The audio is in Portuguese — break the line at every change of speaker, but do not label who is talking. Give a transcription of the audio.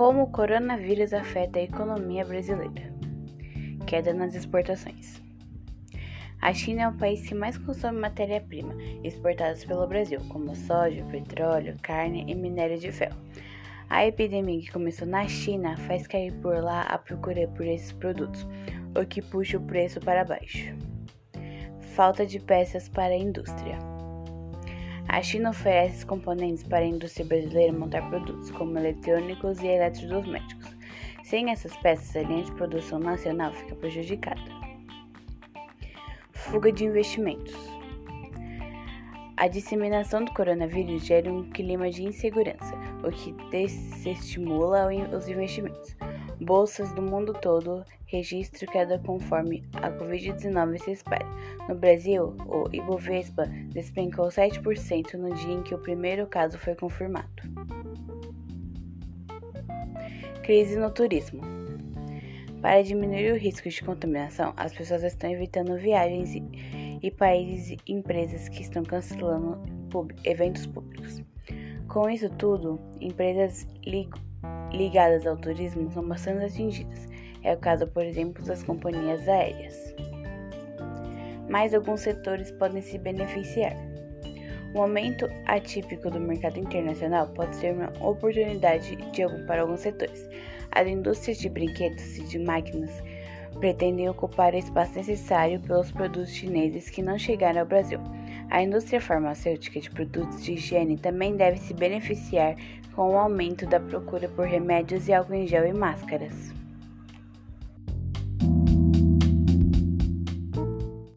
Como o coronavírus afeta a economia brasileira? Queda nas exportações. A China é o país que mais consome matéria-prima exportadas pelo Brasil, como soja, petróleo, carne e minério de ferro. A epidemia que começou na China faz cair por lá a procura por esses produtos, o que puxa o preço para baixo. Falta de peças para a indústria. A China oferece componentes para a indústria brasileira montar produtos como eletrônicos e eletrodomésticos. Sem essas peças, a linha de produção nacional fica prejudicada. Fuga de investimentos. A disseminação do coronavírus gera um clima de insegurança, o que desestimula os investimentos. Bolsas do mundo todo registram queda conforme a Covid-19 se espalha. No Brasil, o Ibovespa despencou 7% no dia em que o primeiro caso foi confirmado. Crise no turismo. Para diminuir o risco de contaminação, as pessoas estão evitando viagens e países e empresas que estão cancelando eventos públicos. Com isso tudo, empresas ligam ligadas ao turismo são bastante atingidas. É o caso, por exemplo, das companhias aéreas. Mas alguns setores podem se beneficiar. O aumento atípico do mercado internacional pode ser uma oportunidade de, para alguns setores. As indústrias de brinquedos e de máquinas pretendem ocupar o espaço necessário pelos produtos chineses que não chegaram ao Brasil. A indústria farmacêutica de produtos de higiene também deve se beneficiar com o aumento da procura por remédios e álcool em gel e máscaras.